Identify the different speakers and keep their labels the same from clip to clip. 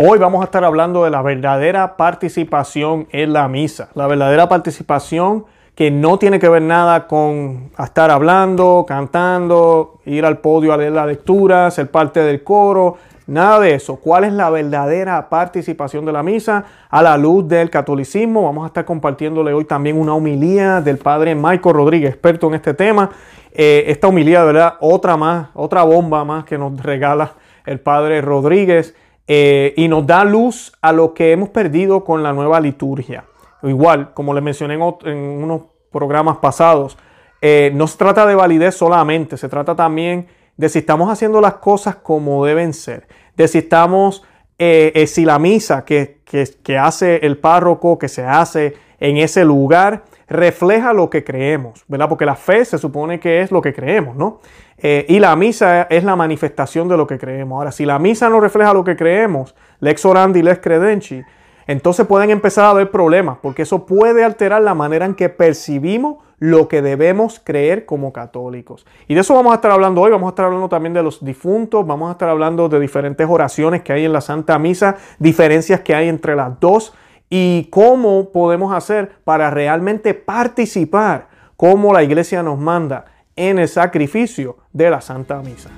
Speaker 1: Hoy vamos a estar hablando de la verdadera participación en la misa. La verdadera participación que no tiene que ver nada con estar hablando, cantando, ir al podio a leer la lectura, ser parte del coro, nada de eso. ¿Cuál es la verdadera participación de la misa a la luz del catolicismo? Vamos a estar compartiéndole hoy también una homilía del padre Michael Rodríguez, experto en este tema. Eh, esta homilía, de verdad, otra más, otra bomba más que nos regala el padre Rodríguez. Eh, y nos da luz a lo que hemos perdido con la nueva liturgia. Igual, como les mencioné en, unos programas pasados, eh, no se trata de validez solamente, se trata también de si estamos haciendo las cosas como deben ser, de si estamos, eh, si la misa que, que hace el párroco, que se hace en ese lugar, refleja lo que creemos, ¿verdad? Porque la fe se supone que es lo que creemos, ¿no? Eh, y la misa es la manifestación de lo que creemos. Ahora, si la misa no refleja lo que creemos, lex orandi, lex credenci, entonces pueden empezar a haber problemas, porque eso puede alterar la manera en que percibimos lo que debemos creer como católicos. Y de eso vamos a estar hablando hoy, vamos a estar hablando también de los difuntos, vamos a estar hablando de diferentes oraciones que hay en la Santa Misa, diferencias que hay entre las dos y cómo podemos hacer para realmente participar como la iglesia nos manda en el sacrificio de la Santa Misa.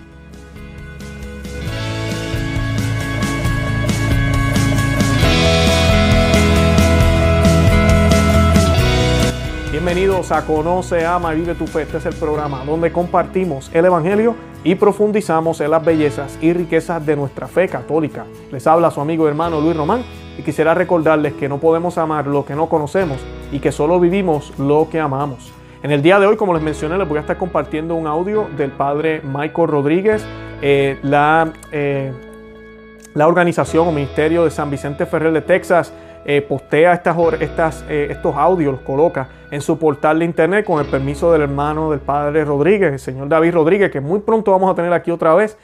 Speaker 1: Bienvenidos a Conoce, Ama, Vive tu Fe. Este es el programa donde compartimos el Evangelio y profundizamos en las bellezas y riquezas de nuestra fe católica. Les habla su amigo y hermano Luis Román y quisiera recordarles que no podemos amar lo que no conocemos y que solo vivimos lo que amamos. En el día de hoy, como les mencioné, les voy a estar compartiendo un audio del padre Michael Rodríguez, eh, la, eh, la organización o ministerio de San Vicente Ferrer de Texas. Eh, postea estas, estas, estos audios, los coloca en su portal de internet con el permiso del hermano del padre Rodríguez, el señor David Rodríguez, que muy pronto vamos a tener aquí otra vez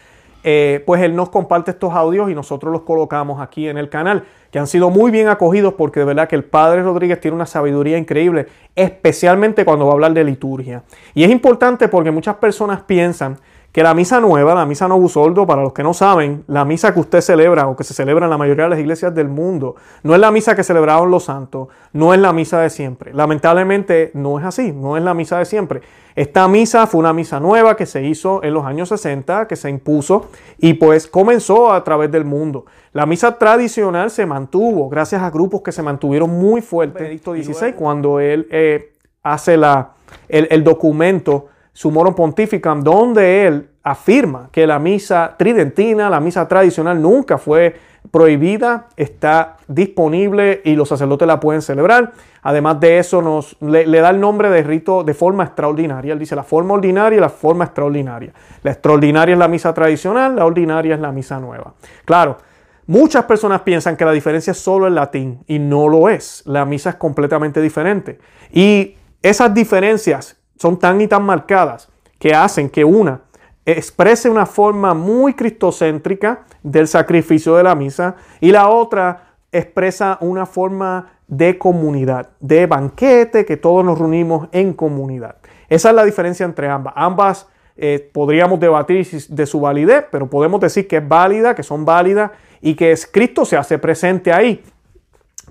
Speaker 1: eh, pues él nos comparte estos audios y nosotros los colocamos aquí en el canal, que han sido muy bien acogidos porque de verdad que el Padre Rodríguez tiene una sabiduría increíble, especialmente cuando va a hablar de liturgia. Y es importante porque muchas personas piensan que la misa nueva, la misa no busoldo, para los que no saben, la misa que usted celebra o que se celebra en la mayoría de las iglesias del mundo, no es la misa que celebraron los santos, no es la misa de siempre. Lamentablemente no es así, no es la misa de siempre. Esta misa fue una misa nueva que se hizo en los años 60, que se impuso y pues comenzó a través del mundo. La misa tradicional se mantuvo gracias a grupos que se mantuvieron muy fuertes. Benedicto XVI, cuando él eh, hace la, el, el documento Sumorum Pontificam, donde él afirma que la misa tridentina, la misa tradicional, nunca fue prohibida, está disponible y los sacerdotes la pueden celebrar. Además de eso, nos, le, da el nombre de rito de forma extraordinaria. Él dice la forma ordinaria y la forma extraordinaria. La extraordinaria es la misa tradicional, la ordinaria es la misa nueva. Claro, muchas personas piensan que la diferencia es solo el latín y no lo es. La misa es completamente diferente. Y esas diferencias son tan y tan marcadas que hacen que una exprese una forma muy cristocéntrica del sacrificio de la misa y la otra expresa una forma de comunidad, de banquete, que todos nos reunimos en comunidad. Esa es la diferencia entre ambas. Ambas eh, podríamos debatir de su validez, pero podemos decir que es válida, que son válidas y que es Cristo se hace presente ahí.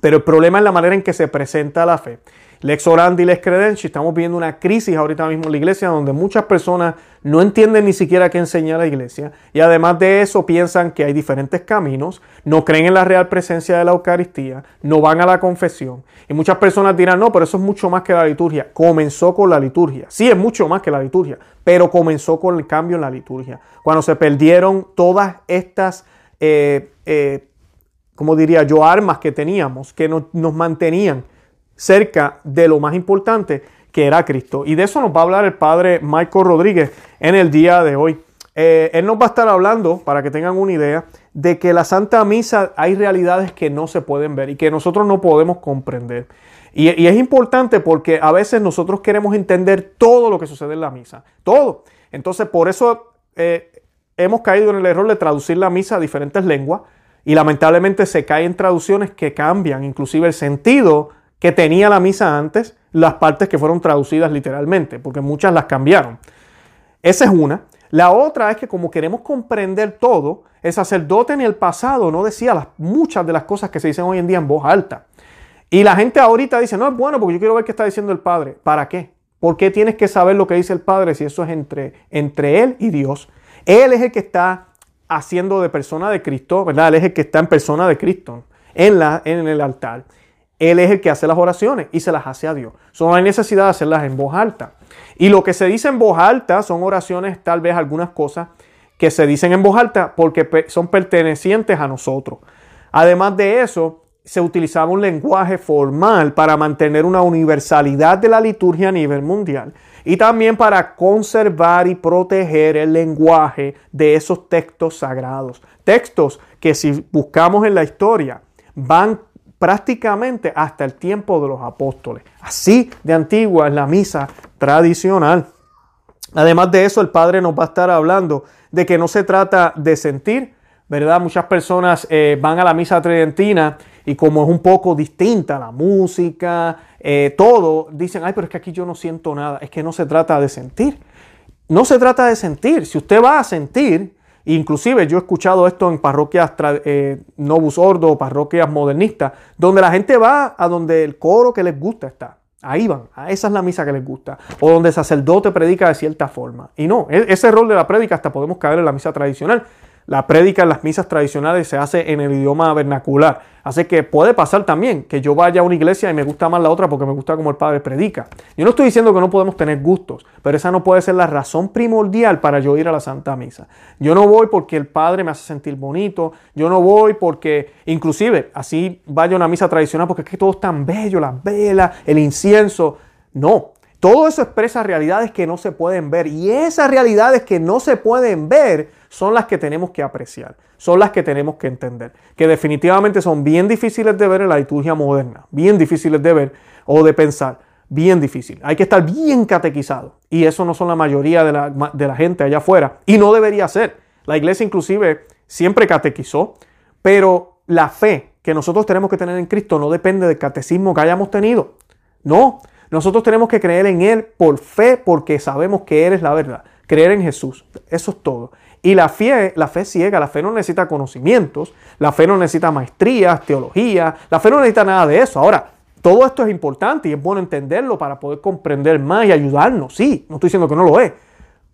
Speaker 1: Pero el problema es la manera en que se presenta la fe. Lex orandi, lex credenci, estamos viendo una crisis ahorita mismo en la iglesia donde muchas personas no entienden ni siquiera qué enseña la iglesia y además de eso piensan que hay diferentes caminos, no creen en la real presencia de la Eucaristía, no van a la confesión y muchas personas dirán, no, pero eso es mucho más que la liturgia. Comenzó con la liturgia, sí es mucho más que la liturgia, pero comenzó con el cambio en la liturgia. Cuando se perdieron todas estas... Eh, eh, como diría yo, armas que teníamos, que nos mantenían cerca de lo más importante que era Cristo. Y de eso nos va a hablar el padre Michael Rodríguez en el día de hoy. Eh, él nos va a estar hablando, para que tengan una idea, de que la Santa Misa hay realidades que no se pueden ver y que nosotros no podemos comprender. Y, es importante porque a veces nosotros queremos entender todo lo que sucede en la misa, todo. Entonces, por eso eh, hemos caído en el error de traducir la misa a diferentes lenguas y lamentablemente se caen traducciones que cambian inclusive el sentido que tenía la misa antes, las partes que fueron traducidas literalmente, porque muchas las cambiaron. Esa es una. La otra es que como queremos comprender todo, el sacerdote en el pasado no decía las, muchas de las cosas que se dicen hoy en día en voz alta. Y la gente ahorita dice, no es bueno porque yo quiero ver qué está diciendo el Padre. ¿Para qué? ¿Por qué tienes que saber lo que dice el Padre si eso es entre, entre Él y Dios? Él es el que está haciendo de persona de Cristo, ¿verdad? Él es el que está en persona de Cristo en, la, en el altar. Él es el que hace las oraciones y se las hace a Dios. Solo hay necesidad de hacerlas en voz alta. Y lo que se dice en voz alta son oraciones, tal vez algunas cosas que se dicen en voz alta porque son pertenecientes a nosotros. Además de eso, se utilizaba un lenguaje formal para mantener una universalidad de la liturgia a nivel mundial y también para conservar y proteger el lenguaje de esos textos sagrados. Textos que si buscamos en la historia van prácticamente hasta el tiempo de los apóstoles. Así de antigua es la misa tradicional. Además de eso, el Padre nos va a estar hablando de que no se trata de sentir, ¿verdad? Muchas personas eh, van a la misa tridentina y como es un poco distinta la música, eh, todo, dicen, ay, pero es que aquí yo no siento nada. Es que no se trata de sentir. No se trata de sentir. Si usted va a sentir, Inclusive yo he escuchado esto en parroquias eh, Novus Ordo, parroquias modernistas, donde la gente va a donde el coro que les gusta está. Ahí van, a esa es la misa que les gusta. O donde el sacerdote predica de cierta forma. Y no, e-, ese rol de la prédica hasta podemos caer en la misa tradicional. La prédica en las misas tradicionales se hace en el idioma vernacular. Así que puede pasar también que yo vaya a una iglesia y me gusta más la otra porque me gusta como el Padre predica. Yo no estoy diciendo que no podemos tener gustos, pero esa no puede ser la razón primordial para yo ir a la Santa Misa. Yo no voy porque el Padre me hace sentir bonito, yo no voy porque, inclusive, así vaya a una misa tradicional porque es que todo es tan bello, las velas, el incienso. No, todo eso expresa realidades que no se pueden ver y esas realidades que no se pueden ver son las que tenemos que apreciar, son las que tenemos que entender, que definitivamente son bien difíciles de ver en la liturgia moderna, bien difíciles de ver o de pensar, bien difícil. Hay que estar bien catequizado y eso no son la mayoría de la, de la gente allá afuera y no debería ser. La iglesia inclusive siempre catequizó, pero la fe que nosotros tenemos que tener en Cristo no depende del catecismo que hayamos tenido. No, nosotros tenemos que creer en Él por fe, porque sabemos que Él es la verdad. Creer en Jesús. Eso es todo. Y la fe, la fe ciega, la fe no necesita conocimientos, la fe no necesita maestrías, teología, la fe no necesita nada de eso. Ahora, todo esto es importante y es bueno entenderlo para poder comprender más y ayudarnos. Sí, no estoy diciendo que no lo es.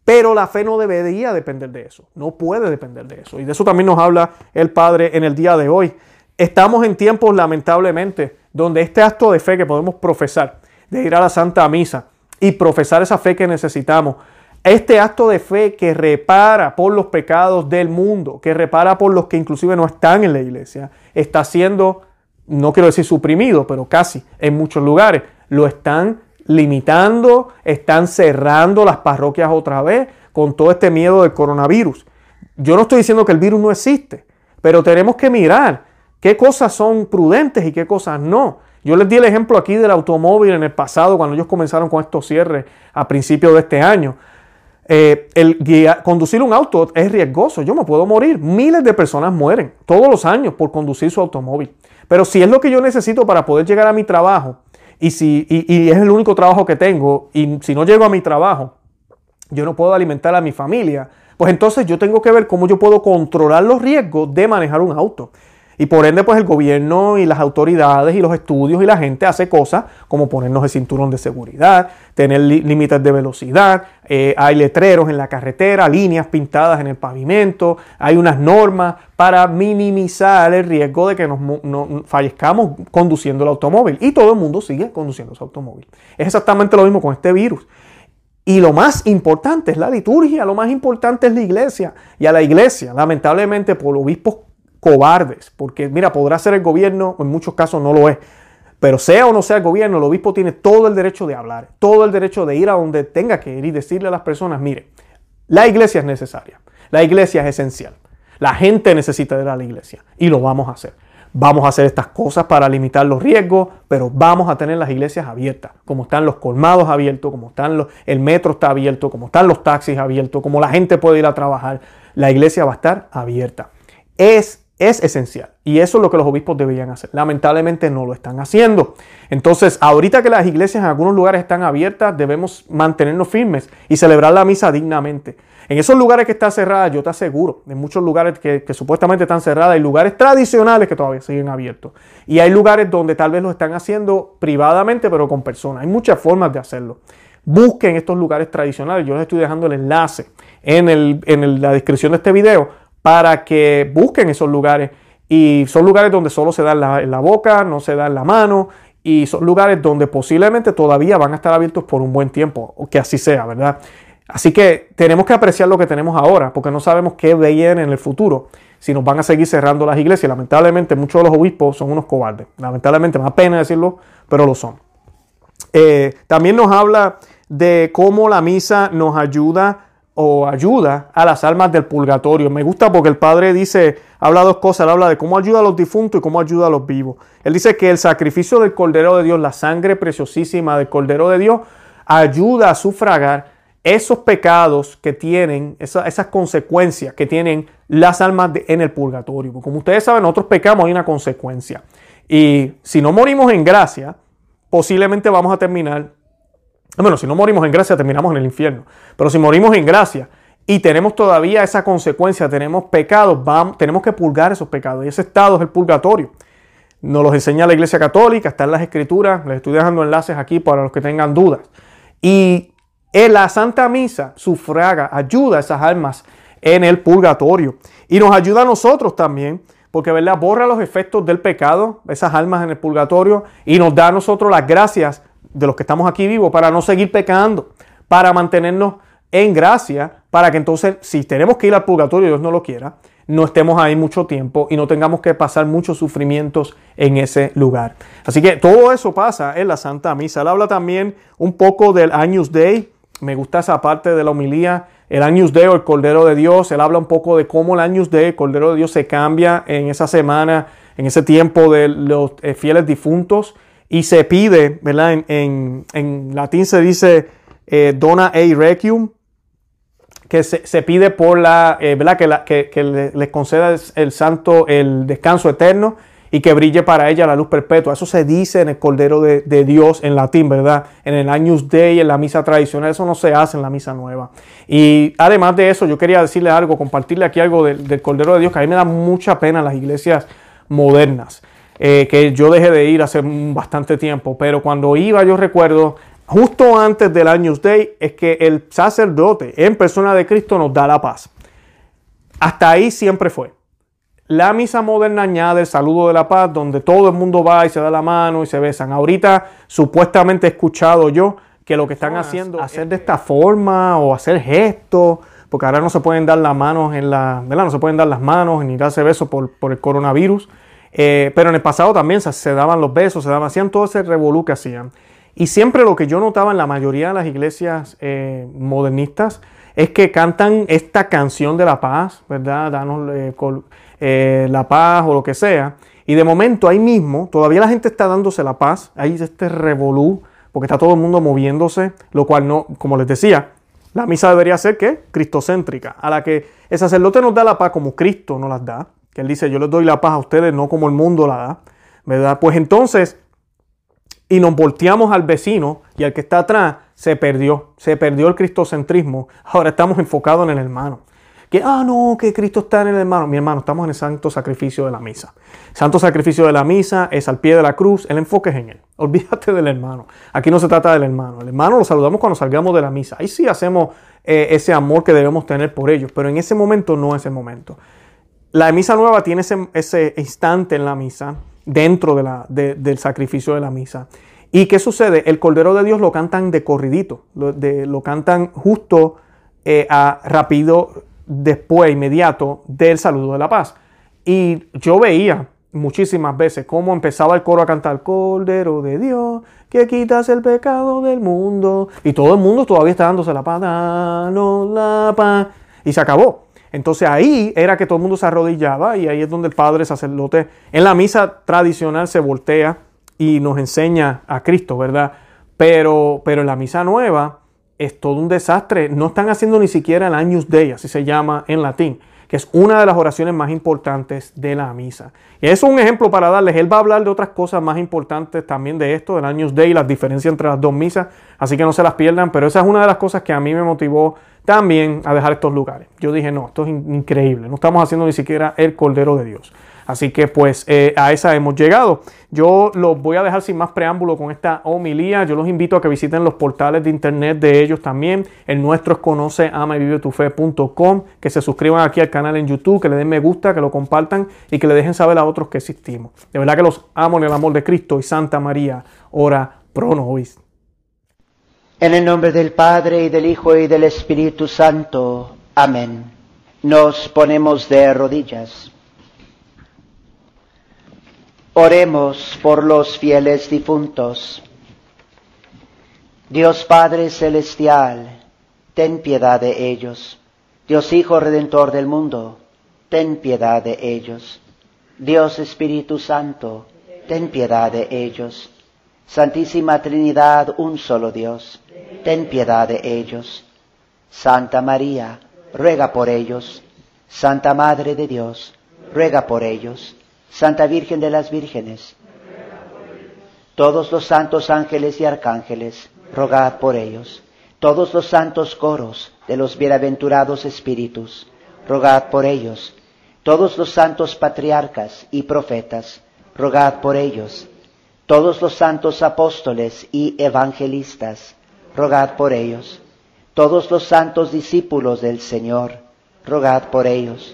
Speaker 1: Pero la fe no debería depender de eso. No puede depender de eso. Y de eso también nos habla el Padre en el día de hoy. Estamos en tiempos, lamentablemente, donde este acto de fe que podemos profesar, de ir a la Santa Misa y profesar esa fe que necesitamos. Este acto de fe que repara por los pecados del mundo, que repara por los que inclusive no están en la iglesia, está siendo, no quiero decir suprimido, pero casi en muchos lugares. Lo están limitando, están cerrando las parroquias otra vez con todo este miedo del coronavirus. Yo no estoy diciendo que el virus no existe, pero tenemos que mirar qué cosas son prudentes y qué cosas no. Yo les di el ejemplo aquí del automóvil en el pasado, cuando ellos comenzaron con estos cierres a principios de este año. Eh, el conducir un auto es riesgoso, yo me puedo morir. Miles de personas mueren todos los años por conducir su automóvil. Pero si es lo que yo necesito para poder llegar a mi trabajo, y, si, y es el único trabajo que tengo, y si no llego a mi trabajo, yo no puedo alimentar a mi familia, pues entonces yo tengo que ver cómo yo puedo controlar los riesgos de manejar un auto. Y por ende, pues el gobierno y las autoridades y los estudios y la gente hace cosas como ponernos el cinturón de seguridad, tener límites de velocidad, eh, hay letreros en la carretera, líneas pintadas en el pavimento, hay unas normas para minimizar el riesgo de que nos, fallezcamos conduciendo el automóvil. Y todo el mundo sigue conduciendo su automóvil. Es exactamente lo mismo con este virus. Y lo más importante es la liturgia, lo más importante es la iglesia. Y a la iglesia, lamentablemente, por obispos cobardes, porque mira, podrá ser el gobierno, en muchos casos no lo es, pero sea o no sea el gobierno, el obispo tiene todo el derecho de hablar, todo el derecho de ir a donde tenga que ir y decirle a las personas, mire, la iglesia es necesaria, la iglesia es esencial, la gente necesita ir a la iglesia y lo vamos a hacer. Vamos a hacer estas cosas para limitar los riesgos, pero vamos a tener las iglesias abiertas, como están los colmados abiertos, como están los, el metro está abierto, como están los taxis abiertos, como la gente puede ir a trabajar. La iglesia va a estar abierta. Es es esencial. Y eso es lo que los obispos deberían hacer. Lamentablemente no lo están haciendo. Entonces, ahorita que las iglesias en algunos lugares están abiertas, debemos mantenernos firmes y celebrar la misa dignamente. En esos lugares que están cerradas, yo te aseguro, en muchos lugares que, supuestamente están cerradas, hay lugares tradicionales que todavía siguen abiertos. Y hay lugares donde tal vez lo están haciendo privadamente, pero con personas. Hay muchas formas de hacerlo. Busquen estos lugares tradicionales. Yo les estoy dejando el enlace en, la descripción de este video para que busquen esos lugares. Y son lugares donde solo se da en la, boca, no se da en la mano. Y son lugares donde posiblemente todavía van a estar abiertos por un buen tiempo. O que así sea, ¿verdad? Así que tenemos que apreciar lo que tenemos ahora, porque no sabemos qué viene en el futuro. Si nos van a seguir cerrando las iglesias. Lamentablemente, muchos de los obispos son unos cobardes. Lamentablemente, me da pena decirlo, pero lo son. Eh, también nos habla de cómo la misa nos ayuda o ayuda a las almas del purgatorio. Me gusta porque el Padre dice, habla dos cosas, habla de cómo ayuda a los difuntos y cómo ayuda a los vivos. Él dice que el sacrificio del Cordero de Dios, la sangre preciosísima del Cordero de Dios, ayuda a sufragar esos pecados que tienen, esas consecuencias que tienen las almas en el purgatorio. como ustedes saben, nosotros pecamos, hay una consecuencia. Y si no morimos en gracia, posiblemente vamos a terminar bueno, si no morimos en gracia, terminamos en el infierno. Pero si morimos en gracia y tenemos todavía esa consecuencia, tenemos pecados, vamos, tenemos que purgar esos pecados. Y ese estado es el purgatorio. Nos los enseña la Iglesia Católica, está en las Escrituras. Les estoy dejando enlaces aquí para los que tengan dudas. Y en la Santa Misa sufraga, ayuda a esas almas en el purgatorio. Y nos ayuda a nosotros también, porque ¿verdad? borra los efectos del pecado, esas almas en el purgatorio, y nos da a nosotros las gracias de los que estamos aquí vivos para no seguir pecando, para mantenernos en gracia, para que entonces, si tenemos que ir al purgatorio, Dios no lo quiera, no estemos ahí mucho tiempo y no tengamos que pasar muchos sufrimientos en ese lugar. Así que todo eso pasa en la Santa Misa. Él habla también un poco del Agnus Dei. Me gusta esa parte de la homilía. El Agnus Dei o el Cordero de Dios. Él habla un poco de cómo el Agnus Dei, el Cordero de Dios, se cambia en esa semana, en ese tiempo de los eh, fieles difuntos y se pide, ¿verdad? En, latín se dice eh, dona ei requiem, que se, pide por la, eh, ¿verdad? Que, la, que, les conceda el santo el descanso eterno y que brille para ella la luz perpetua. Eso se dice en el Cordero de, Dios en latín, ¿verdad? En el Agnus Dei, en la misa tradicional, eso no se hace en la misa nueva. Y además de eso, yo quería decirle algo, compartirle aquí algo del, del Cordero de Dios, que a mí me da mucha pena las iglesias modernas. Eh, que yo dejé de ir hace bastante tiempo, pero cuando iba yo recuerdo, justo antes del Años Day, es que el sacerdote en persona de Cristo nos da la paz. Hasta ahí siempre fue. La misa moderna añade el saludo de la paz, donde todo el mundo va y se da la mano y se besan. Ahorita supuestamente he escuchado yo que lo que están haciendo es hacer de esta forma o hacer gestos, porque ahora no se pueden dar las manos en la, ¿verdad? No se pueden dar las manos ni darse besos por, por el coronavirus. Eh, pero en el pasado también se, daban los besos, se daban, hacían todo ese revolú que hacían. Y siempre lo que yo notaba en la mayoría de las iglesias eh, modernistas es que cantan esta canción de la paz, ¿verdad? Danos eh, la paz o lo que sea. Y de momento ahí mismo, todavía la gente está dándose la paz, hay este revolú, porque está todo el mundo moviéndose, lo cual no, como les decía, la misa debería ser que cristocéntrica, a la que el sacerdote nos da la paz como Cristo nos las da, que él dice, yo les doy la paz a ustedes, no como el mundo la da, ¿verdad? Pues entonces, y nos volteamos al vecino y al que está atrás, se perdió, se perdió el cristocentrismo. Ahora estamos enfocados en el hermano. Que, ah, no, que Cristo está en el hermano. Mi hermano, estamos en el santo sacrificio de la misa. Santo sacrificio de la misa es al pie de la cruz, el enfoque es en él. Olvídate del hermano. Aquí no se trata del hermano. El hermano lo saludamos cuando salgamos de la misa. Ahí sí hacemos eh, ese amor que debemos tener por ellos, pero en ese momento no es el momento. La misa nueva tiene ese, instante en la misa, dentro de la, del sacrificio de la misa. ¿Y qué sucede? El Cordero de Dios lo cantan de corridito, lo, lo cantan justo eh, a rápido, después, inmediato del saludo de la paz. Y yo veía muchísimas veces cómo empezaba el coro a cantar Cordero de Dios, que quitas el pecado del mundo. Y todo el mundo todavía está dándose la paz, danos la paz. Y se acabó. Entonces ahí era que todo el mundo se arrodillaba y ahí es donde el padre sacerdote en la misa tradicional se voltea y nos enseña a Cristo, ¿verdad? Pero, pero en la misa nueva es todo un desastre. No están haciendo ni siquiera el Agnus Dei, así se llama en latín, que es una de las oraciones más importantes de la misa. Y eso es un ejemplo para darles. Él va a hablar de otras cosas más importantes también de esto, del Agnus Dei, las diferencias entre las dos misas. Así que no se las pierdan. Pero esa es una de las cosas que a mí me motivó también a dejar estos lugares. Yo dije, no, esto es increíble, no estamos haciendo ni siquiera el Cordero de Dios. Así que pues eh, a esa hemos llegado. Yo los voy a dejar sin más preámbulo con esta homilía. Yo los invito a que visiten los portales de internet de ellos también. El nuestro es conoce que se suscriban aquí al canal en YouTube, que le den me gusta, que lo compartan y que le dejen saber a otros que existimos. De verdad que los amo en el amor de Cristo y Santa María, ora pro nobis.
Speaker 2: En el nombre del Padre y del Hijo y del Espíritu Santo. Amén. Nos ponemos de rodillas. Oremos por los fieles difuntos. Dios Padre Celestial, ten piedad de ellos. Dios Hijo Redentor del mundo, ten piedad de ellos. Dios Espíritu Santo, ten piedad de ellos. Santísima Trinidad, un solo Dios, ten piedad de ellos. Santa María, ruega por ellos. Santa Madre de Dios, ruega por ellos. Santa Virgen de las Vírgenes, todos los santos ángeles y arcángeles, rogad por ellos. Todos los santos coros de los bienaventurados espíritus, rogad por ellos. Todos los santos patriarcas y profetas, rogad por ellos. Todos los santos apóstoles y evangelistas, rogad por ellos. Todos los santos discípulos del Señor, rogad por ellos.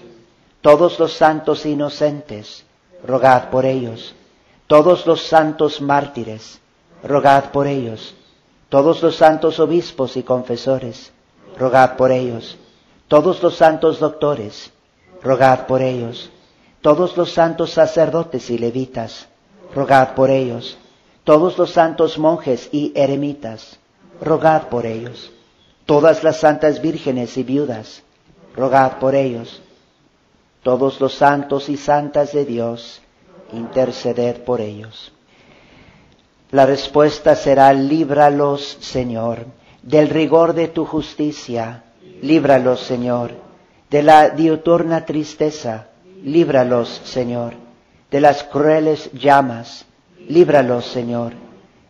Speaker 2: Todos los santos inocentes, rogad por ellos. Todos los santos mártires, rogad por ellos. Todos los santos obispos y confesores, rogad por ellos. Todos los santos doctores, rogad por ellos. Todos los santos sacerdotes y levitas, rogad por ellos. Todos los santos monjes y eremitas, rogad por ellos. Todas las santas vírgenes y viudas, rogad por ellos todos los santos y santas de Dios, interceded por ellos. La respuesta será, líbralos, Señor, del rigor de tu justicia, líbralos, Señor, de la diuturna tristeza, líbralos, Señor, de las crueles llamas, líbralos, Señor,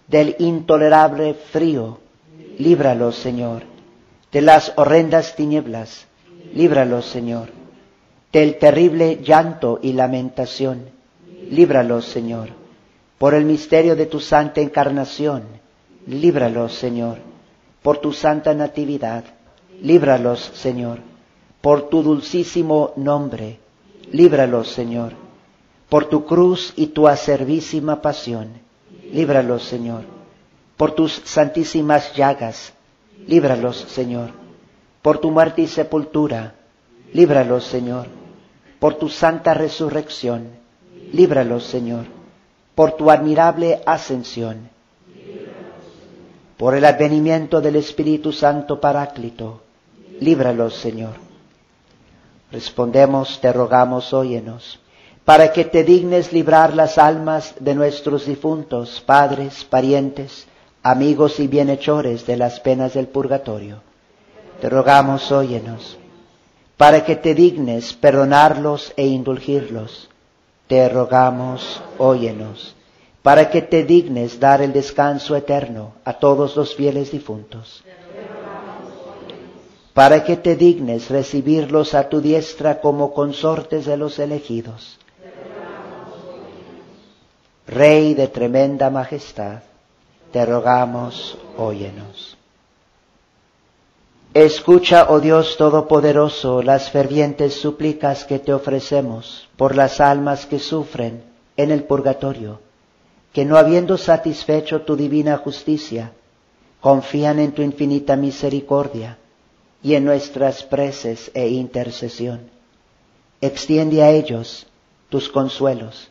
Speaker 2: del intolerable frío, líbralos, Señor, de las horrendas tinieblas, líbralos, Señor del terrible llanto y lamentación. Líbralos, Señor, por el misterio de tu santa encarnación. Líbralos, Señor, por tu santa natividad. Líbralos, Señor, por tu dulcísimo nombre. Líbralos, Señor, por tu cruz y tu acervísima pasión. Líbralos, Señor, por tus santísimas llagas. Líbralos, Señor, por tu muerte y sepultura. Líbralos, Señor, por tu santa resurrección. Líbralos, Señor, por tu admirable ascensión. Por el advenimiento del Espíritu Santo Paráclito. Líbralos, Señor. Respondemos, te rogamos, óyenos, para que te dignes librar las almas de nuestros difuntos, padres, parientes, amigos y bienhechores de las penas del purgatorio. Te rogamos, óyenos para que te dignes perdonarlos e indulgirlos. Te rogamos, óyenos, para que te dignes dar el descanso eterno a todos los fieles difuntos. Para que te dignes recibirlos a tu diestra como consortes de los elegidos. Rey de tremenda majestad, te rogamos, óyenos. Escucha, oh Dios Todopoderoso, las fervientes súplicas que te ofrecemos por las almas que sufren en el purgatorio, que no habiendo satisfecho tu divina justicia, confían en tu infinita misericordia y en nuestras preces e intercesión. Extiende a ellos tus consuelos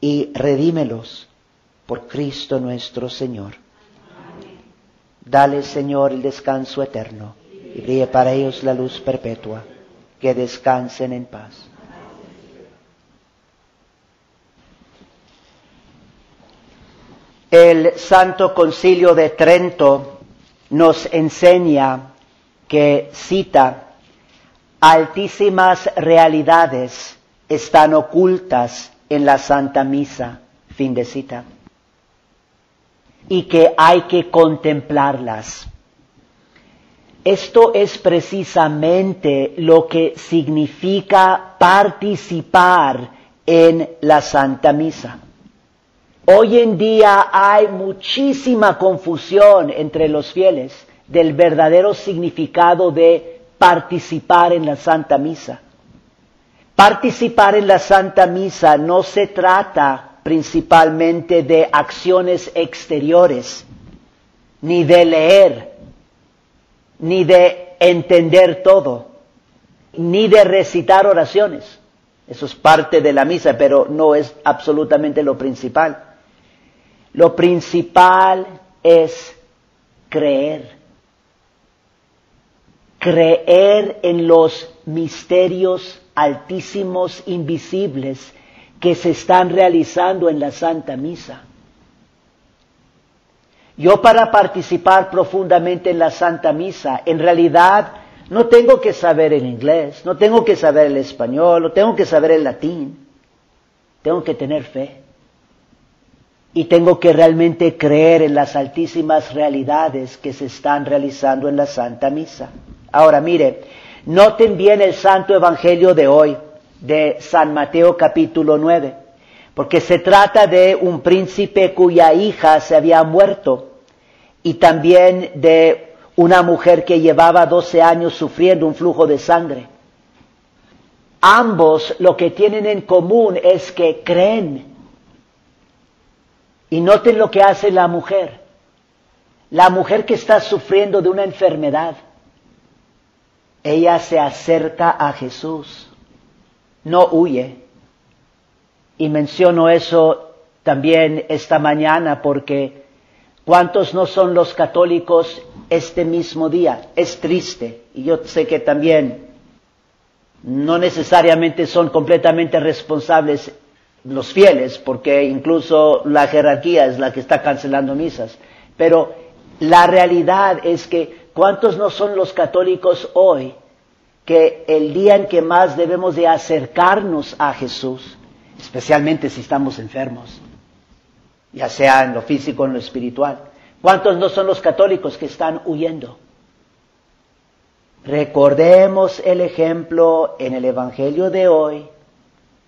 Speaker 2: y redímelos por Cristo nuestro Señor. Dale, Señor, el descanso eterno y brille para ellos la luz perpetua. Que descansen en paz. El Santo Concilio de Trento nos enseña que, cita, altísimas realidades están ocultas en la Santa Misa, fin de cita, y que hay que contemplarlas Esto es precisamente lo que significa participar en la Santa Misa. Hoy en día hay muchísima confusión entre los fieles del verdadero significado de participar en la Santa Misa. Participar en la Santa Misa no se trata principalmente de acciones exteriores, ni de leer, ni de entender todo, ni de recitar oraciones. Eso es parte de la misa, pero no es absolutamente lo principal. Lo principal es creer creer en los misterios altísimos, invisibles, que se están realizando en la Santa Misa. Yo para participar profundamente en la Santa Misa, en realidad no tengo que saber el inglés, no tengo que saber el español, no tengo que saber el latín, tengo que tener fe. Y tengo que realmente creer en las altísimas realidades que se están realizando en la Santa Misa. Ahora mire, noten bien el Santo Evangelio de hoy, de San Mateo capítulo 9, porque se trata de un príncipe cuya hija se había muerto y también de una mujer que llevaba 12 años sufriendo un flujo de sangre. Ambos lo que tienen en común es que creen. Y noten lo que hace la mujer. La mujer que está sufriendo de una enfermedad ella se acerca a Jesús, no huye. Y menciono eso también esta mañana porque ¿cuántos no son los católicos este mismo día? Es triste. Y yo sé que también no necesariamente son completamente responsables los fieles, porque incluso la jerarquía es la que está cancelando misas. Pero la realidad es que ¿Cuántos no son los católicos hoy que el día en que más debemos de acercarnos a Jesús, especialmente si estamos enfermos, ya sea en lo físico o en lo espiritual, ¿cuántos no son los católicos que están huyendo? Recordemos el ejemplo en el Evangelio de hoy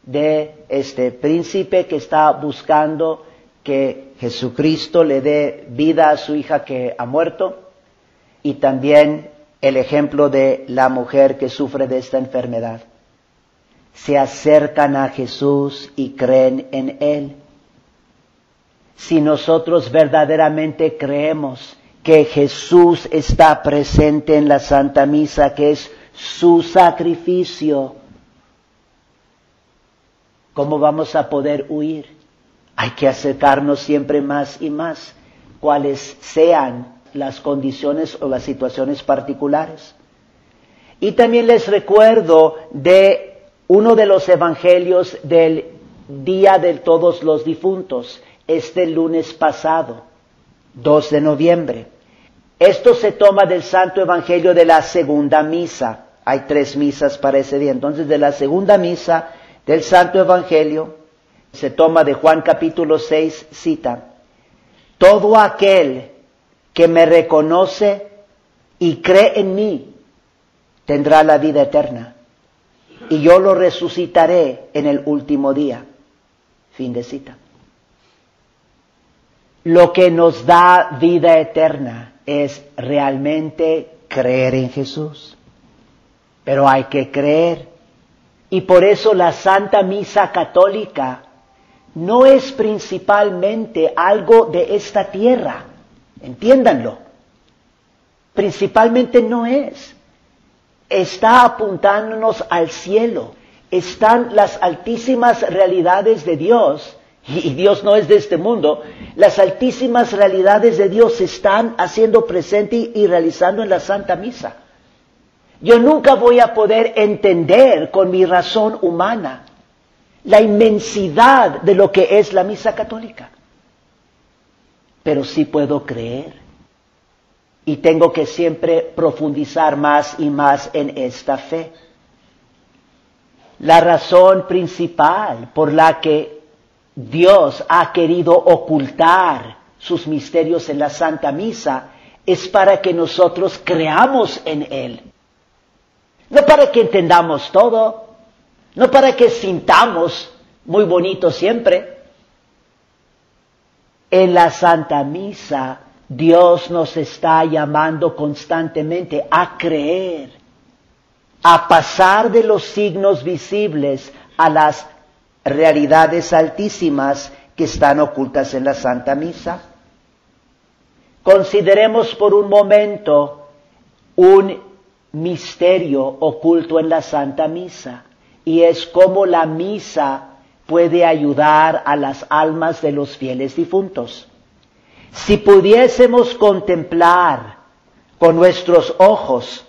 Speaker 2: de este príncipe que está buscando que Jesucristo le dé vida a su hija que ha muerto y también el ejemplo de la mujer que sufre de esta enfermedad. Se acercan a Jesús y creen en Él. Si nosotros verdaderamente creemos que Jesús está presente en la Santa Misa, que es su sacrificio, ¿cómo vamos a poder huir? Hay que acercarnos siempre más y más, cuales sean las condiciones o las situaciones particulares. Y también les recuerdo de uno de los evangelios del Día de Todos los Difuntos, este lunes pasado, 2 de noviembre. Esto se toma del Santo Evangelio de la segunda misa. Hay tres misas para ese día. Entonces, de la segunda misa del Santo Evangelio, se toma de Juan capítulo 6, cita, todo aquel que me reconoce y cree en mí, tendrá la vida eterna. Y yo lo resucitaré en el último día. Fin de cita. Lo que nos da vida eterna es realmente creer en Jesús. Pero hay que creer. Y por eso la Santa Misa Católica no es principalmente algo de esta tierra Entiéndanlo. Principalmente no es. Está apuntándonos al cielo. Están las altísimas realidades de Dios. Y Dios no es de este mundo. Las altísimas realidades de Dios se están haciendo presente y realizando en la Santa Misa. Yo nunca voy a poder entender con mi razón humana la inmensidad de lo que es la misa católica pero sí puedo creer. Y tengo que siempre profundizar más y más en esta fe. La razón principal por la que Dios ha querido ocultar sus misterios en la Santa Misa es para que nosotros creamos en Él. No para que entendamos todo, no para que sintamos muy bonito siempre. En la Santa Misa Dios nos está llamando constantemente a creer, a pasar de los signos visibles a las realidades altísimas que están ocultas en la Santa Misa. Consideremos por un momento un misterio oculto en la Santa Misa y es cómo la misa puede ayudar a las almas de los fieles difuntos. Si pudiésemos contemplar con nuestros ojos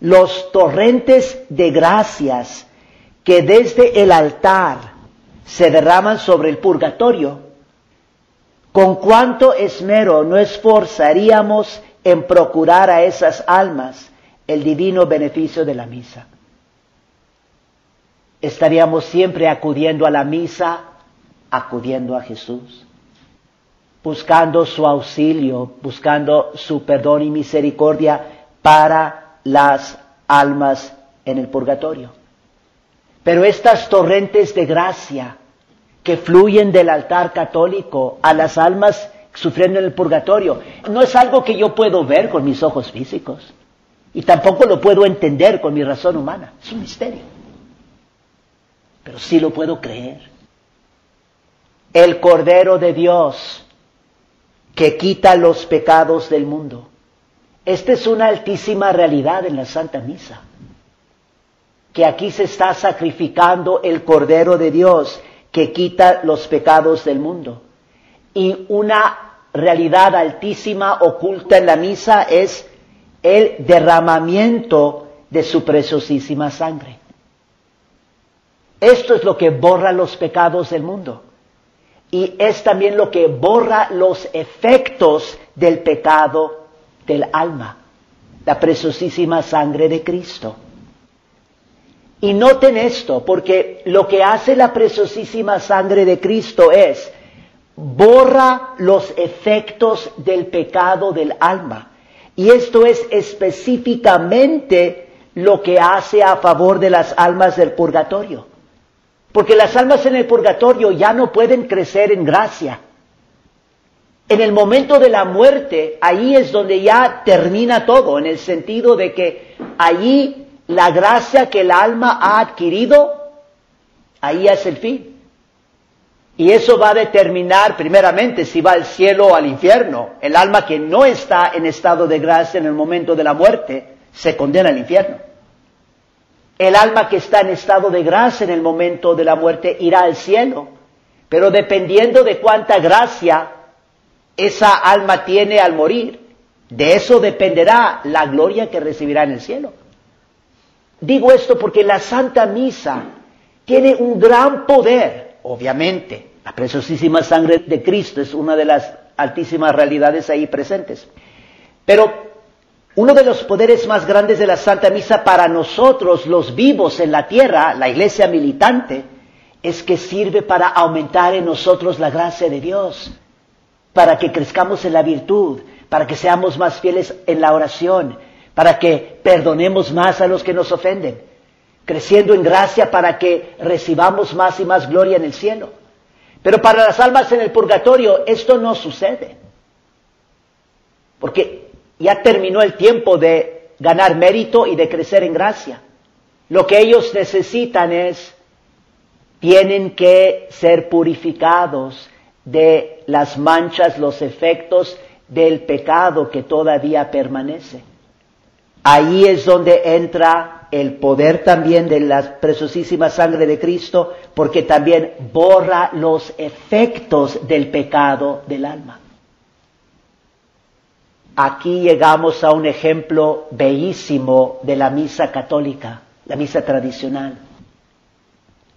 Speaker 2: los torrentes de gracias que desde el altar se derraman sobre el purgatorio, con cuánto esmero no esforzaríamos en procurar a esas almas el divino beneficio de la misa estaríamos siempre acudiendo a la misa, acudiendo a Jesús, buscando su auxilio, buscando su perdón y misericordia para las almas en el purgatorio. Pero estas torrentes de gracia que fluyen del altar católico a las almas sufriendo en el purgatorio, no es algo que yo puedo ver con mis ojos físicos y tampoco lo puedo entender con mi razón humana, es un misterio pero sí lo puedo creer. El Cordero de Dios que quita los pecados del mundo. Esta es una altísima realidad en la Santa Misa. Que aquí se está sacrificando el Cordero de Dios que quita los pecados del mundo. Y una realidad altísima oculta en la misa es el derramamiento de su preciosísima sangre. Esto es lo que borra los pecados del mundo. Y es también lo que borra los efectos del pecado del alma, la preciosísima sangre de Cristo. Y noten esto, porque lo que hace la preciosísima sangre de Cristo es borra los efectos del pecado del alma. Y esto es específicamente lo que hace a favor de las almas del purgatorio. Porque las almas en el purgatorio ya no pueden crecer en gracia. En el momento de la muerte, ahí es donde ya termina todo, en el sentido de que allí la gracia que el alma ha adquirido, ahí es el fin. Y eso va a determinar primeramente si va al cielo o al infierno. El alma que no está en estado de gracia en el momento de la muerte se condena al infierno. El alma que está en estado de gracia en el momento de la muerte irá al cielo, pero dependiendo de cuánta gracia esa alma tiene al morir, de eso dependerá la gloria que recibirá en el cielo. Digo esto porque la Santa Misa tiene un gran poder, obviamente. La preciosísima sangre de Cristo es una de las altísimas realidades ahí presentes. Pero uno de los poderes más grandes de la Santa Misa para nosotros, los vivos en la tierra, la iglesia militante, es que sirve para aumentar en nosotros la gracia de Dios, para que crezcamos en la virtud, para que seamos más fieles en la oración, para que perdonemos más a los que nos ofenden, creciendo en gracia para que recibamos más y más gloria en el cielo. Pero para las almas en el purgatorio esto no sucede. Porque ya terminó el tiempo de ganar mérito y de crecer en gracia. Lo que ellos necesitan es, tienen que ser purificados de las manchas, los efectos del pecado que todavía permanece. Ahí es donde entra el poder también de la preciosísima sangre de Cristo, porque también borra los efectos del pecado del alma. Aquí llegamos a un ejemplo bellísimo de la misa católica, la misa tradicional,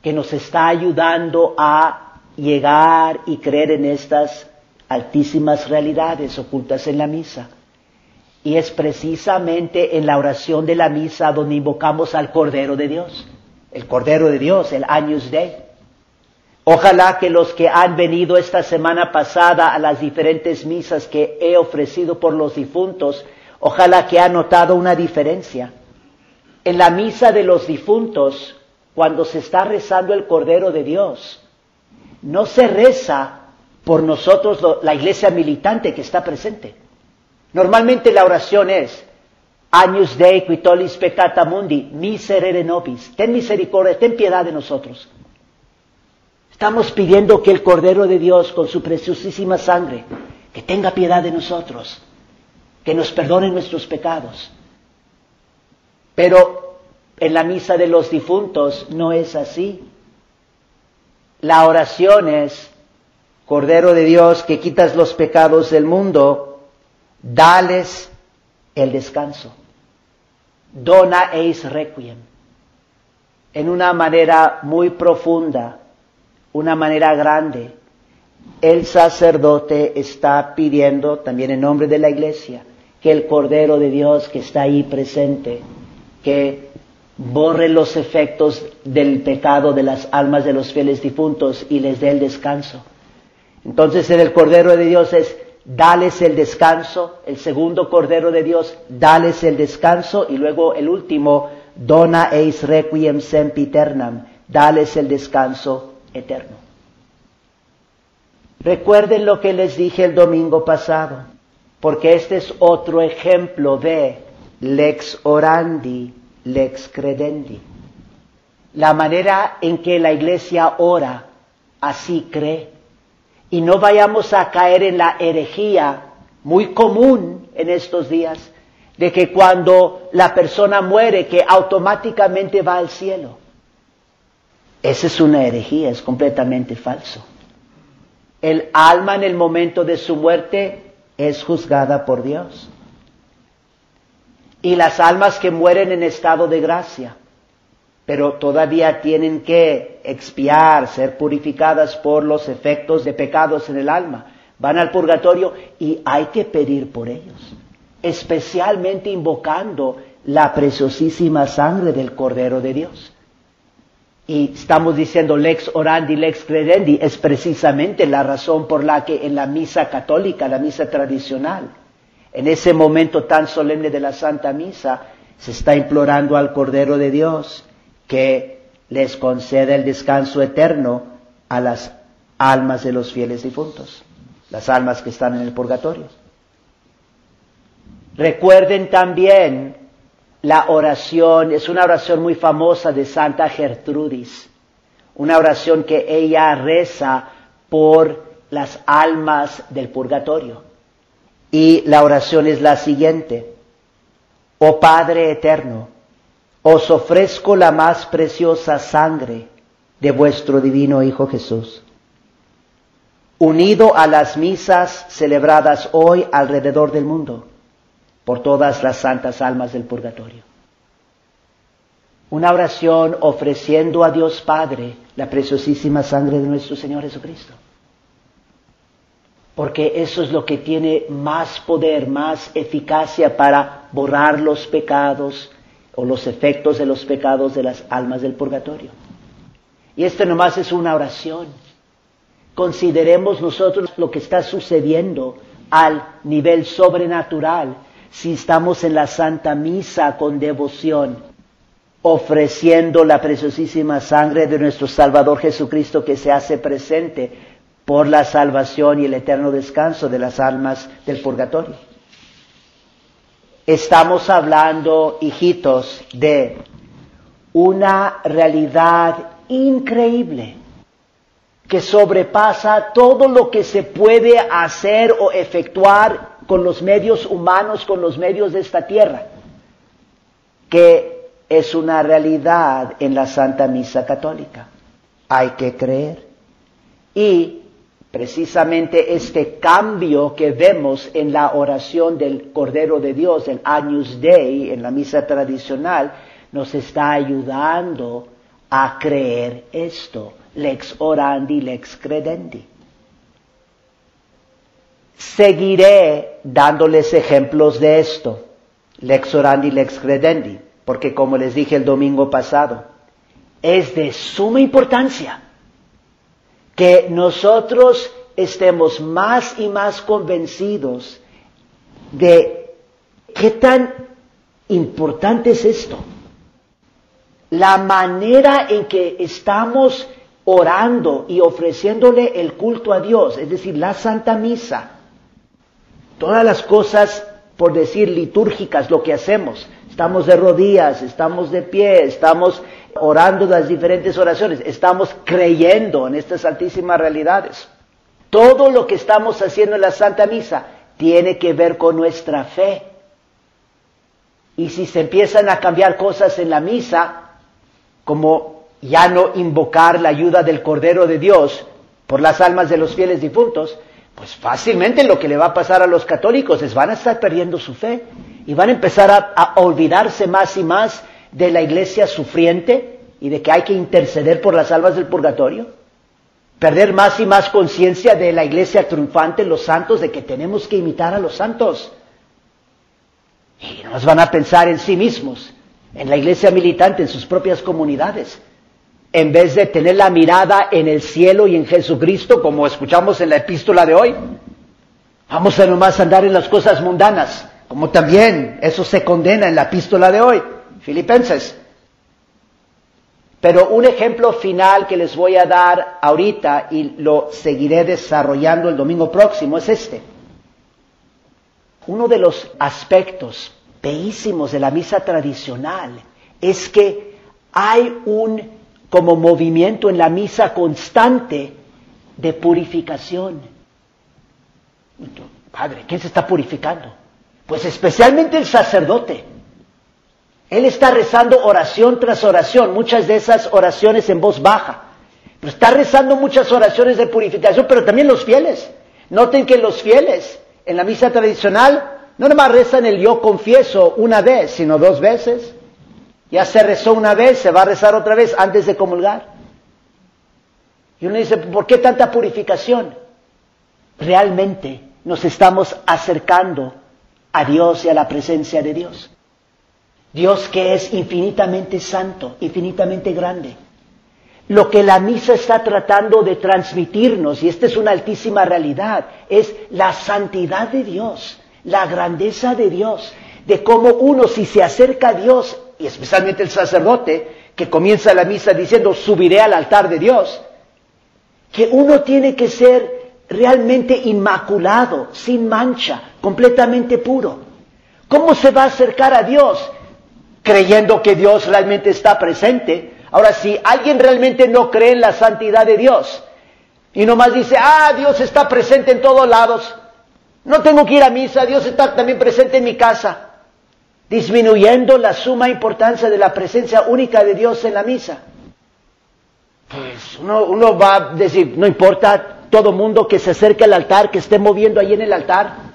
Speaker 2: que nos está ayudando a llegar y creer en estas altísimas realidades ocultas en la misa. Y es precisamente en la oración de la misa donde invocamos al Cordero de Dios, el Cordero de Dios, el Agnus Dei, Ojalá que los que han venido esta semana pasada a las diferentes misas que he ofrecido por los difuntos, ojalá que han notado una diferencia. En la misa de los difuntos, cuando se está rezando el Cordero de Dios, no se reza por nosotros la iglesia militante que está presente. Normalmente la oración es, Agnus Dei quitolis peccata mundi, miserere nobis, ten misericordia, ten piedad de nosotros. Estamos pidiendo que el Cordero de Dios, con su preciosísima sangre, que tenga piedad de nosotros, que nos perdone nuestros pecados. Pero en la misa de los difuntos no es así. La oración es, Cordero de Dios, que quitas los pecados del mundo, dales el descanso. Dona eis requiem. En una manera muy profunda, una manera grande. El sacerdote está pidiendo, también en nombre de la iglesia, que el Cordero de Dios que está ahí presente, que borre los efectos del pecado de las almas de los fieles difuntos y les dé el descanso. Entonces en el Cordero de Dios es, dales el descanso, el segundo Cordero de Dios, dales el descanso, y luego el último, dona eis requiem sempiternam, dales el descanso eterno. Recuerden lo que les dije el domingo pasado, porque este es otro ejemplo de lex orandi, lex credendi. La manera en que la iglesia ora, así cree. Y no vayamos a caer en la herejía muy común en estos días, de que cuando la persona muere, que automáticamente va al cielo. Esa es una herejía, es completamente falso. El alma en el momento de su muerte es juzgada por Dios. Y las almas que mueren en estado de gracia, pero todavía tienen que expiar, ser purificadas por los efectos de pecados en el alma, van al purgatorio y hay que pedir por ellos, especialmente invocando la preciosísima sangre del Cordero de Dios. Y estamos diciendo lex orandi, lex credendi, es precisamente la razón por la que en la misa católica, la misa tradicional, en ese momento tan solemne de la Santa Misa, se está implorando al Cordero de Dios que les conceda el descanso eterno a las almas de los fieles difuntos, las almas que están en el purgatorio. Recuerden también la oración es una oración muy famosa de Santa Gertrudis, una oración que ella reza por las almas del purgatorio. Y la oración es la siguiente. Oh Padre eterno, os ofrezco la más preciosa sangre de vuestro divino Hijo Jesús, unido a las misas celebradas hoy alrededor del mundo por todas las santas almas del purgatorio. Una oración ofreciendo a Dios Padre la preciosísima sangre de nuestro Señor Jesucristo. Porque eso es lo que tiene más poder, más eficacia para borrar los pecados o los efectos de los pecados de las almas del purgatorio. Y esto nomás es una oración. Consideremos nosotros lo que está sucediendo al nivel sobrenatural si estamos en la Santa Misa con devoción, ofreciendo la preciosísima sangre de nuestro Salvador Jesucristo que se hace presente por la salvación y el eterno descanso de las almas del purgatorio. Estamos hablando, hijitos, de una realidad increíble que sobrepasa todo lo que se puede hacer o efectuar con los medios humanos, con los medios de esta tierra, que es una realidad en la Santa Misa Católica. Hay que creer. Y precisamente este cambio que vemos en la oración del Cordero de Dios, el Agnus Dei, en la misa tradicional, nos está ayudando a creer esto, lex orandi, lex credendi. Seguiré dándoles ejemplos de esto, lex orandi, lex credendi, porque como les dije el domingo pasado, es de suma importancia que nosotros estemos más y más convencidos de qué tan importante es esto. La manera en que estamos orando y ofreciéndole el culto a Dios, es decir, la Santa Misa, todas las cosas, por decir, litúrgicas, lo que hacemos, estamos de rodillas, estamos de pie, estamos orando las diferentes oraciones, estamos creyendo en estas altísimas realidades. Todo lo que estamos haciendo en la Santa Misa tiene que ver con nuestra fe. Y si se empiezan a cambiar cosas en la misa, como ya no invocar la ayuda del Cordero de Dios por las almas de los fieles difuntos, pues fácilmente lo que le va a pasar a los católicos es van a estar perdiendo su fe y van a empezar a, olvidarse más y más de la iglesia sufriente y de que hay que interceder por las almas del purgatorio perder más y más conciencia de la iglesia triunfante, los santos, de que tenemos que imitar a los santos. Y nos van a pensar en sí mismos, en la iglesia militante, en sus propias comunidades, en vez de tener la mirada en el cielo y en Jesucristo, como escuchamos en la epístola de hoy. Vamos a nomás andar en las cosas mundanas, como también eso se condena en la epístola de hoy, Filipenses. Pero un ejemplo final que les voy a dar ahorita y lo seguiré desarrollando el domingo próximo es este. Uno de los aspectos bellísimos de la misa tradicional es que hay un como movimiento en la misa constante de purificación. Padre, ¿quién se está purificando? Pues especialmente el sacerdote. Él está rezando oración tras oración, muchas de esas oraciones en voz baja. Pero está rezando muchas oraciones de purificación, pero también los fieles. Noten que los fieles en la misa tradicional no nomás rezan el yo confieso una vez, sino dos veces. Ya se rezó una vez, se va a rezar otra vez antes de comulgar. Y uno dice, ¿por qué tanta purificación? Realmente nos estamos acercando a Dios y a la presencia de Dios. Dios que es infinitamente santo, infinitamente grande. Lo que la misa está tratando de transmitirnos, y esta es una altísima realidad, es la santidad de Dios, la grandeza de Dios, de cómo uno si se acerca a Dios, y especialmente el sacerdote, que comienza la misa diciendo, subiré al altar de Dios, que uno tiene que ser realmente inmaculado, sin mancha, completamente puro. ¿Cómo se va a acercar a Dios? creyendo que Dios realmente está presente. Ahora, si alguien realmente no cree en la santidad de Dios y nomás dice, ah, Dios está presente en todos lados, no tengo que ir a misa, Dios está también presente en mi casa, disminuyendo la suma importancia de la presencia única de Dios en la misa. Pues uno, uno va a decir, no importa todo mundo que se acerque al altar, que esté moviendo ahí en el altar,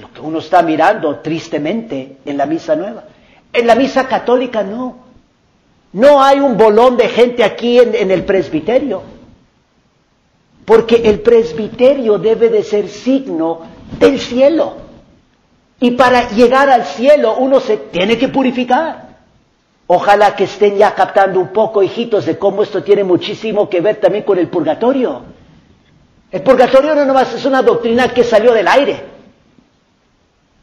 Speaker 2: lo que uno está mirando tristemente en la misa nueva. En la misa católica no. No hay un bolón de gente aquí en, el presbiterio. Porque el presbiterio debe de ser signo del cielo. Y para llegar al cielo uno se tiene que purificar. Ojalá que estén ya captando un poco, hijitos, de cómo esto tiene muchísimo que ver también con el purgatorio. El purgatorio no es una doctrina que salió del aire.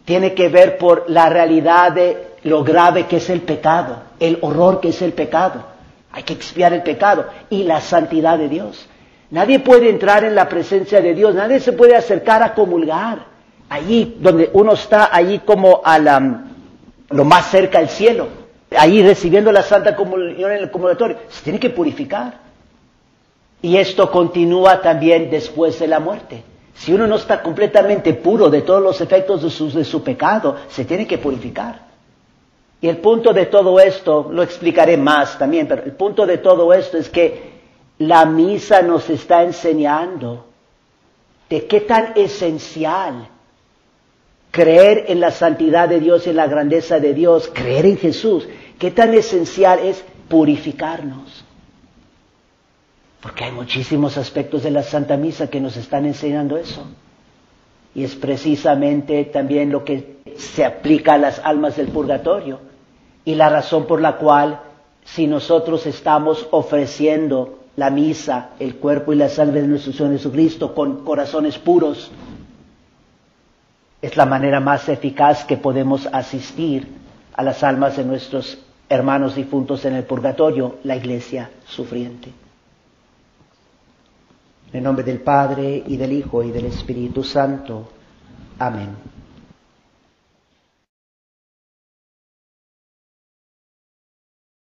Speaker 2: Tiene que ver por la realidad de lo grave que es el pecado, el horror que es el pecado. Hay que expiar el pecado y la santidad de Dios. Nadie puede entrar en la presencia de Dios, nadie se puede acercar a comulgar. Allí donde uno está, allí como a lo más cerca al cielo, ahí recibiendo la Santa Comunión en el comulgatorio, se tiene que purificar. Y esto continúa también después de la muerte. Si uno no está completamente puro de todos los efectos de su, de su pecado, se tiene que purificar. Y el punto de todo esto, lo explicaré más también, pero el punto de todo esto es que la misa nos está enseñando de qué tan esencial creer en la santidad de Dios en la grandeza de Dios, creer en Jesús, qué tan esencial es purificarnos. Porque hay muchísimos aspectos de la Santa Misa que nos están enseñando eso. Y es precisamente también lo que se aplica a las almas del purgatorio y la razón por la cual si nosotros estamos ofreciendo la misa, el cuerpo y la sangre de nuestro Señor Jesucristo con corazones puros, es la manera más eficaz que podemos asistir a las almas de nuestros hermanos difuntos en el purgatorio, la iglesia sufriente. En el nombre del Padre y del Hijo y del Espíritu Santo. Amén.